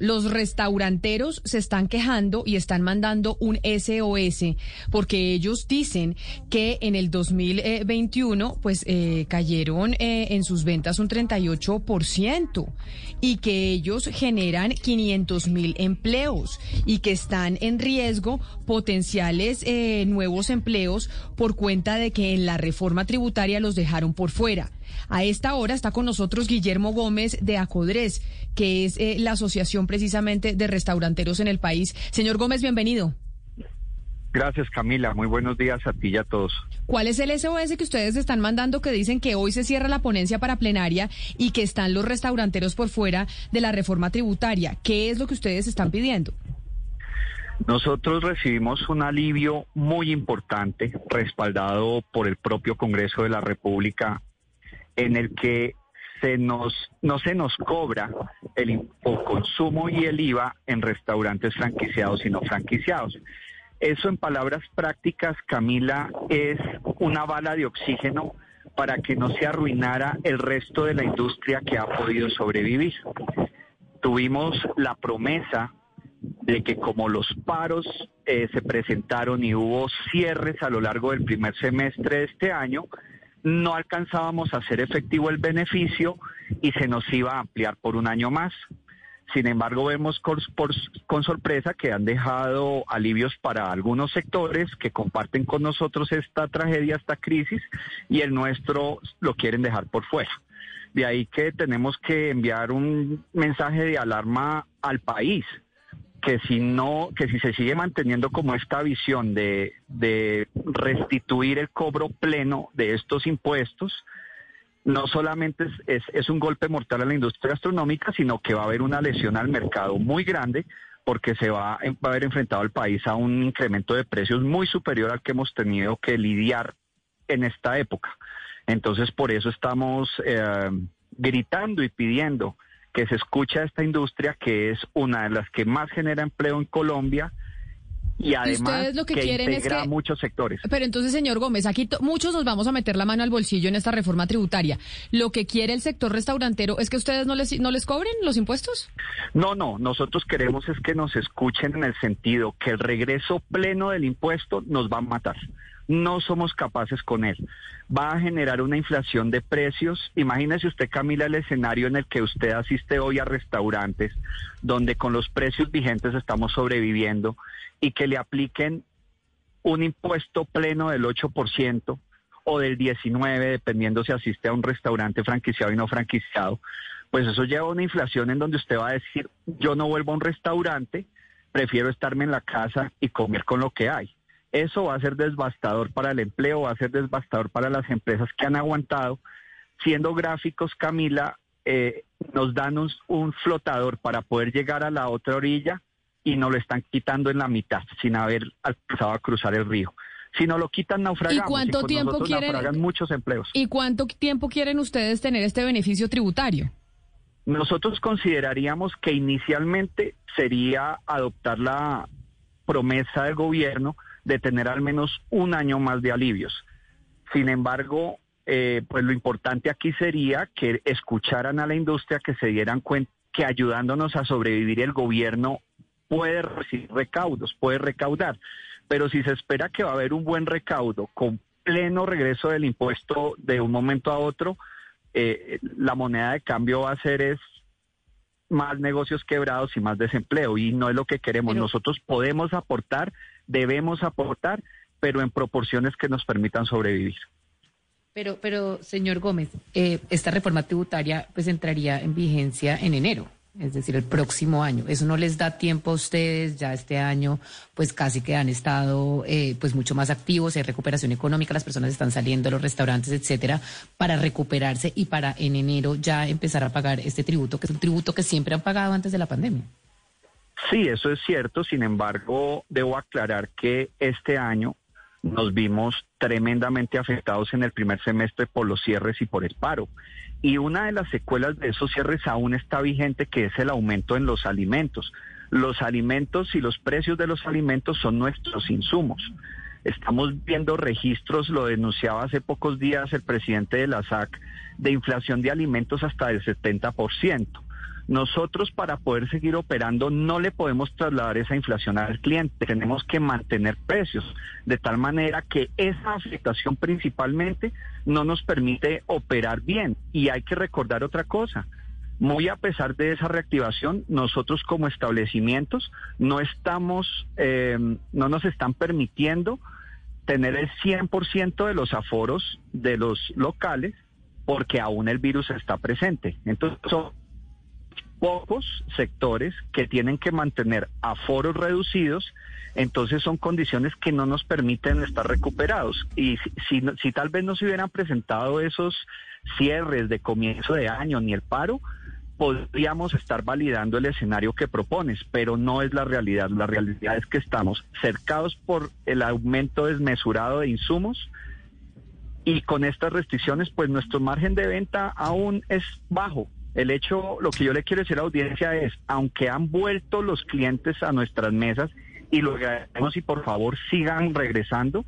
los restauranteros se están quejando y están mandando un SOS porque ellos dicen que en el 2021 pues eh, cayeron eh, en sus ventas un 38% y que ellos generan 500 mil empleos y que están en riesgo potenciales eh, nuevos empleos por cuenta de que en la reforma tributaria los dejaron por fuera. A esta hora está con nosotros Guillermo Gómez de Acodres, que es eh, la asociación precisamente de restauranteros en el país. Señor Gómez, bienvenido. Gracias, Camila. Muy buenos días a ti y a todos. ¿Cuál es el SOS que ustedes están mandando que dicen que hoy se cierra la ponencia para plenaria y que están los restauranteros por fuera de la reforma tributaria? ¿Qué es lo que ustedes están pidiendo? Nosotros recibimos un alivio muy importante, respaldado por el propio Congreso de la República, en el que se nos, no se nos cobra el consumo y el IVA en restaurantes franquiciados y no franquiciados. Eso en palabras prácticas, Camila, es una bala de oxígeno para que no se arruinara el resto de la industria que ha podido sobrevivir. Tuvimos la promesa de que como los paros eh, se presentaron y hubo cierres a lo largo del primer semestre de este año, no alcanzábamos a hacer efectivo el beneficio y se nos iba a ampliar por un año más. Sin embargo, vemos con, sorpresa que han dejado alivios para algunos sectores que comparten con nosotros esta tragedia, esta crisis, y el nuestro lo quieren dejar por fuera. De ahí que tenemos que enviar un mensaje de alarma al país que si no, que si se sigue manteniendo como esta visión de, restituir el cobro pleno de estos impuestos, no solamente es, es, un golpe mortal a la industria gastronómica, sino que va a haber una lesión al mercado muy grande porque se va, va a haber enfrentado al país a un incremento de precios muy superior al que hemos tenido que lidiar en esta época. Entonces, por eso estamos eh, gritando y pidiendo que se escucha a esta industria que es una de las que más genera empleo en Colombia y además lo que, quieren integra es que, muchos sectores. Pero entonces, señor Gómez, aquí muchos nos vamos a meter la mano al bolsillo en esta reforma tributaria. ¿Lo que quiere el sector restaurantero es que ustedes no les, no les cobren los impuestos? No, no, nosotros queremos es que nos escuchen en el sentido que el regreso pleno del impuesto nos va a matar no somos capaces con él. Va a generar una inflación de precios. Imagínese usted, Camila, el escenario en el que usted asiste hoy a restaurantes donde con los precios vigentes estamos sobreviviendo y que le apliquen un impuesto pleno del 8% o del 19%, dependiendo si asiste a un restaurante franquiciado y no franquiciado, pues eso lleva a una inflación en donde usted va a decir, yo no vuelvo a un restaurante, prefiero estarme en la casa y comer con lo que hay. Eso va a ser devastador para el empleo, va a ser devastador para las empresas que han aguantado. Siendo gráficos, Camila, eh, nos dan un, flotador para poder llegar a la otra orilla y nos lo están quitando en la mitad sin haber alcanzado a cruzar el río. Si no lo quitan, naufragamos. ¿Y cuánto tiempo quieren? muchos empleos. ¿Y cuánto tiempo quieren ustedes tener este beneficio tributario? Nosotros consideraríamos que inicialmente sería adoptar la promesa del gobierno de tener al menos un año más de alivios. Sin embargo, eh, pues lo importante aquí sería que escucharan a la industria, que se dieran cuenta que ayudándonos a sobrevivir el gobierno puede recibir recaudos, puede recaudar. Pero si se espera que va a haber un buen recaudo con pleno regreso del impuesto de un momento a otro, eh, la moneda de cambio va a ser es más negocios quebrados y más desempleo y no es lo que queremos. Nosotros podemos aportar debemos aportar, pero en proporciones que nos permitan sobrevivir. Pero, pero señor Gómez, eh, esta reforma tributaria pues entraría en vigencia en enero, es decir, el próximo año. Eso no les da tiempo a ustedes, ya este año pues casi que han estado eh, pues mucho más activos, hay recuperación económica, las personas están saliendo de los restaurantes, etcétera, para recuperarse y para en enero ya empezar a pagar este tributo, que es un tributo que siempre han pagado antes de la pandemia. Sí, eso es cierto. Sin embargo, debo aclarar que este año nos vimos tremendamente afectados en el primer semestre por los cierres y por el paro. Y una de las secuelas de esos cierres aún está vigente, que es el aumento en los alimentos. Los alimentos y los precios de los alimentos son nuestros insumos. Estamos viendo registros, lo denunciaba hace pocos días el presidente de la SAC, de inflación de alimentos hasta del 70%. Nosotros para poder seguir operando no le podemos trasladar esa inflación al cliente, tenemos que mantener precios de tal manera que esa afectación principalmente no nos permite operar bien. Y hay que recordar otra cosa, muy a pesar de esa reactivación, nosotros como establecimientos no estamos, eh, no nos están permitiendo tener el 100% de los aforos de los locales porque aún el virus está presente. Entonces pocos sectores que tienen que mantener aforos reducidos, entonces son condiciones que no nos permiten estar recuperados. Y si, si, tal vez no se hubieran presentado esos cierres de comienzo de año ni el paro, podríamos estar validando el escenario que propones, pero no es la realidad. La realidad es que estamos cercados por el aumento desmesurado de insumos y con estas restricciones, pues nuestro margen de venta aún es bajo. El hecho, lo que yo le quiero decir a la audiencia es, aunque han vuelto los clientes a nuestras mesas y lo agradecemos y por favor sigan regresando,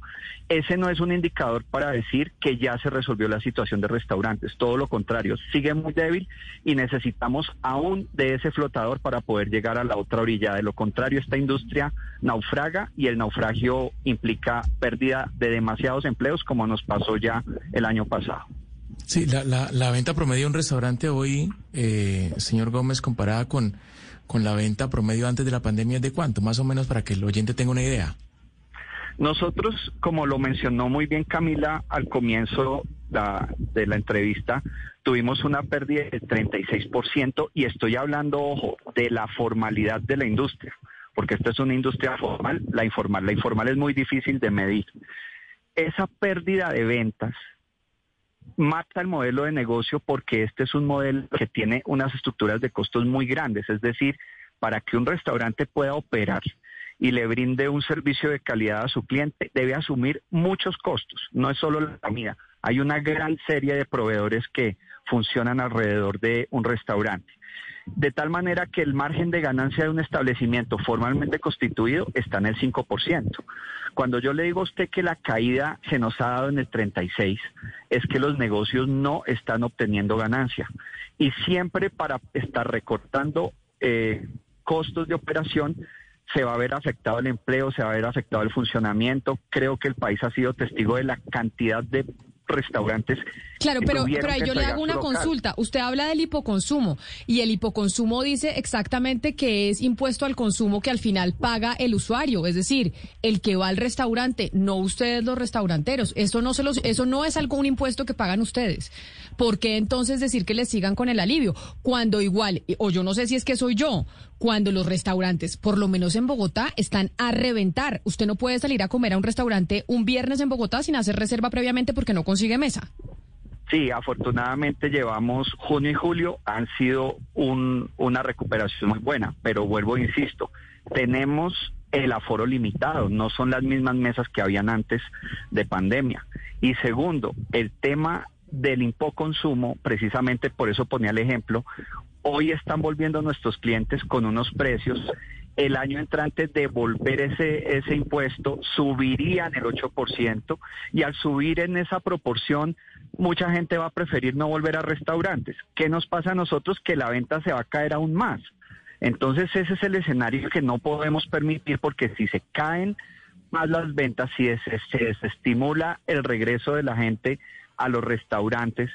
ese no es un indicador para decir que ya se resolvió la situación de restaurantes. Todo lo contrario, sigue muy débil y necesitamos aún de ese flotador para poder llegar a la otra orilla. De lo contrario, esta industria naufraga y el naufragio implica pérdida de demasiados empleos como nos pasó ya el año pasado. Sí, la, la, venta promedio de un restaurante hoy, eh, señor Gómez, comparada con, con la venta promedio antes de la pandemia, ¿es de cuánto? Más o menos para que el oyente tenga una idea. Nosotros, como lo mencionó muy bien Camila al comienzo de la entrevista, tuvimos una pérdida del 36% y estoy hablando, ojo, de la formalidad de la industria, porque esta es una industria formal, la informal, la informal es muy difícil de medir. Esa pérdida de ventas mata el modelo de negocio porque este es un modelo que tiene unas estructuras de costos muy grandes, es decir, para que un restaurante pueda operar y le brinde un servicio de calidad a su cliente, debe asumir muchos costos, no es solo la comida, hay una gran serie de proveedores que funcionan alrededor de un restaurante. De tal manera que el margen de ganancia de un establecimiento formalmente constituido está en el 5%. Cuando yo le digo a usted que la caída se nos ha dado en el 36, es que los negocios no están obteniendo ganancia. Y siempre para estar recortando eh, costos de operación, se va a ver afectado el empleo, se va a ver afectado el funcionamiento. Creo que el país ha sido testigo de la cantidad de restaurantes. Claro, pero, pero ahí yo le hago una consulta. Usted habla del hipoconsumo y el hipoconsumo dice exactamente que es impuesto al consumo que al final paga el usuario, es decir, el que va al restaurante, no ustedes los restauranteros. Eso no se los, eso no es algún impuesto que pagan ustedes. ¿Por qué entonces decir que les sigan con el alivio? Cuando igual, o yo no sé si es que soy yo, cuando los restaurantes, por lo menos en Bogotá, están a reventar. Usted no puede salir a comer a un restaurante un viernes en Bogotá sin hacer reserva previamente porque no consigue mesa. Sí, afortunadamente llevamos junio y julio, han sido una recuperación muy buena, pero vuelvo, e insisto, tenemos el aforo limitado, no son las mismas mesas que habían antes de pandemia. Y segundo, el tema del impoconsumo, precisamente por eso ponía el ejemplo, Hoy están volviendo nuestros clientes con unos precios. El año entrante devolver ese, ese impuesto subirían el 8% y al subir en esa proporción mucha gente va a preferir no volver a restaurantes. ¿Qué nos pasa a nosotros? Que la venta se va a caer aún más. Entonces ese es el escenario que no podemos permitir porque si se caen más las ventas, si se, se desestimula el regreso de la gente a los restaurantes,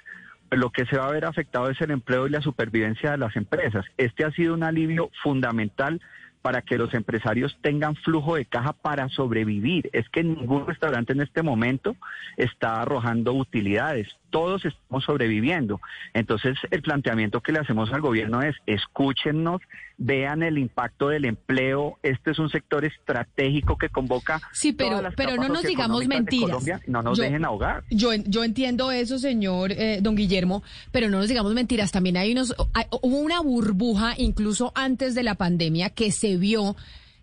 lo que se va a ver afectado es el empleo y la supervivencia de las empresas. Este ha sido un alivio fundamental para que los empresarios tengan flujo de caja para sobrevivir. Es que ningún restaurante en este momento está arrojando utilidades todos estamos sobreviviendo. Entonces, el planteamiento que le hacemos al gobierno es, escúchennos, vean el impacto del empleo. Este es un sector estratégico que convoca. Sí, pero, pero no nos digamos mentiras. no nos dejen ahogar. Yo, yo entiendo eso, señor eh, don Guillermo, pero no nos digamos mentiras. También hay unos, hubo una burbuja incluso antes de la pandemia que se vio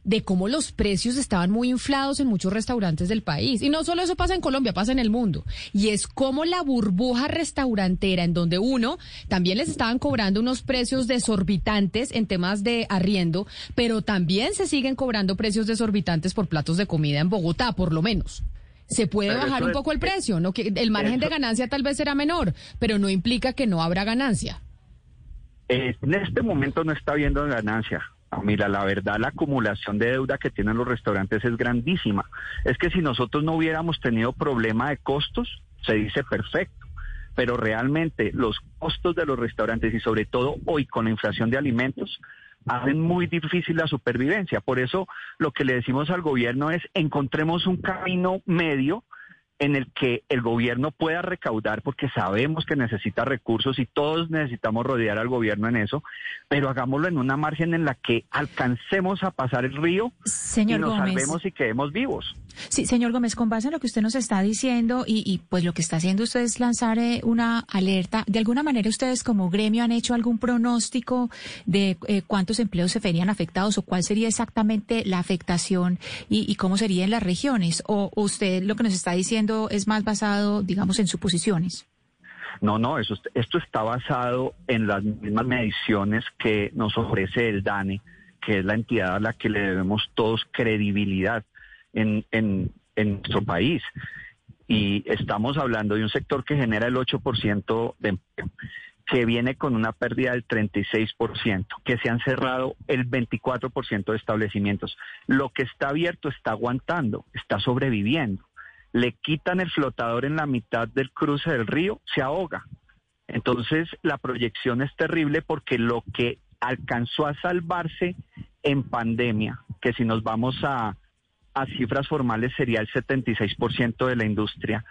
de cómo los precios estaban muy inflados en muchos restaurantes del país. Y no solo eso pasa en Colombia, pasa en el mundo. Y es como la burbuja restaurantera, en donde uno también les estaban cobrando unos precios desorbitantes en temas de arriendo, pero también se siguen cobrando precios desorbitantes por platos de comida en Bogotá, por lo menos. Se puede bajar un poco el precio, no que el margen de ganancia tal vez será menor, pero no implica que no habrá ganancia. Eh, en este momento no está viendo ganancia. Mira, la verdad, la acumulación de deuda que tienen los restaurantes es grandísima. Es que si nosotros no hubiéramos tenido problema de costos, se dice perfecto. Pero realmente los costos de los restaurantes y sobre todo hoy con la inflación de alimentos hacen muy difícil la supervivencia. Por eso lo que le decimos al gobierno es encontremos un camino medio en el que el gobierno pueda recaudar, porque sabemos que necesita recursos y todos necesitamos rodear al gobierno en eso, pero hagámoslo en una margen en la que alcancemos a pasar el río señor y nos Gómez. salvemos y quedemos vivos. Sí, señor Gómez, con base en lo que usted nos está diciendo y, pues lo que está haciendo usted es lanzar eh, una alerta. ¿De alguna manera ustedes como gremio han hecho algún pronóstico de eh, cuántos empleos se verían afectados o cuál sería exactamente la afectación y, y cómo sería en las regiones? ¿O usted lo que nos está diciendo es más basado, digamos, en suposiciones? No, no, eso, esto está basado en las mismas mediciones que nos ofrece el DANE, que es la entidad a la que le debemos todos credibilidad en, en, en nuestro país. Y estamos hablando de un sector que genera el 8% de empleo, que viene con una pérdida del 36%, que se han cerrado el 24% de establecimientos. Lo que está abierto está aguantando, está sobreviviendo le quitan el flotador en la mitad del cruce del río, se ahoga. Entonces la proyección es terrible porque lo que alcanzó a salvarse en pandemia, que si nos vamos a, a cifras formales sería el 76% de la industria,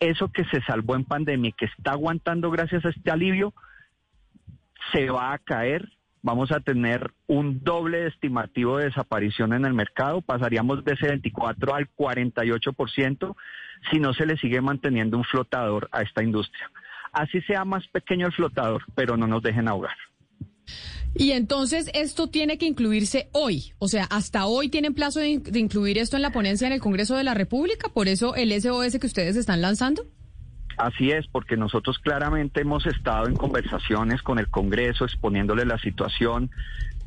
eso que se salvó en pandemia y que está aguantando gracias a este alivio, se va a caer vamos a tener un doble estimativo de desaparición en el mercado, pasaríamos de ese 24 al 48% si no se le sigue manteniendo un flotador a esta industria. Así sea más pequeño el flotador, pero no nos dejen ahogar. Y entonces esto tiene que incluirse hoy, o sea, hasta hoy tienen plazo de, incluir esto en la ponencia en el Congreso de la República, por eso el SOS que ustedes están lanzando. Así es, porque nosotros claramente hemos estado en conversaciones con el Congreso exponiéndole la situación,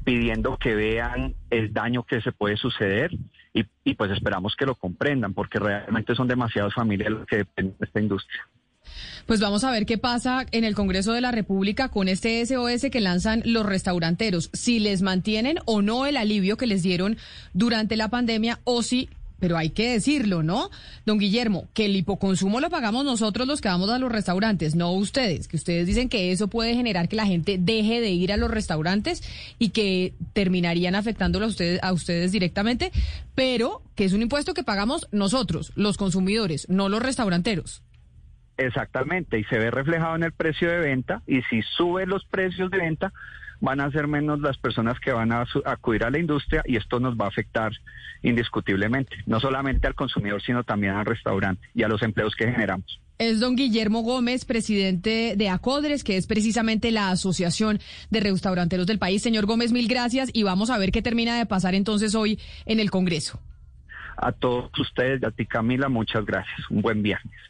pidiendo que vean el daño que se puede suceder y, y pues esperamos que lo comprendan, porque realmente son demasiadas familias las que dependen de esta industria. Pues vamos a ver qué pasa en el Congreso de la República con este SOS que lanzan los restauranteros, si les mantienen o no el alivio que les dieron durante la pandemia o si pero hay que decirlo, ¿no? Don Guillermo, que el hipoconsumo lo pagamos nosotros los que vamos a los restaurantes, no ustedes, que ustedes dicen que eso puede generar que la gente deje de ir a los restaurantes y que terminarían afectándolo a ustedes, a ustedes directamente, pero que es un impuesto que pagamos nosotros, los consumidores, no los restauranteros. Exactamente, y se ve reflejado en el precio de venta, y si sube los precios de venta, van a ser menos las personas que van a acudir a la industria y esto nos va a afectar indiscutiblemente, no solamente al consumidor, sino también al restaurante y a los empleos que generamos. Es don Guillermo Gómez, presidente de ACODRES, que es precisamente la Asociación de Restauranteros del país. Señor Gómez, mil gracias y vamos a ver qué termina de pasar entonces hoy en el Congreso. A todos ustedes a ti, Camila, muchas gracias. Un buen viernes.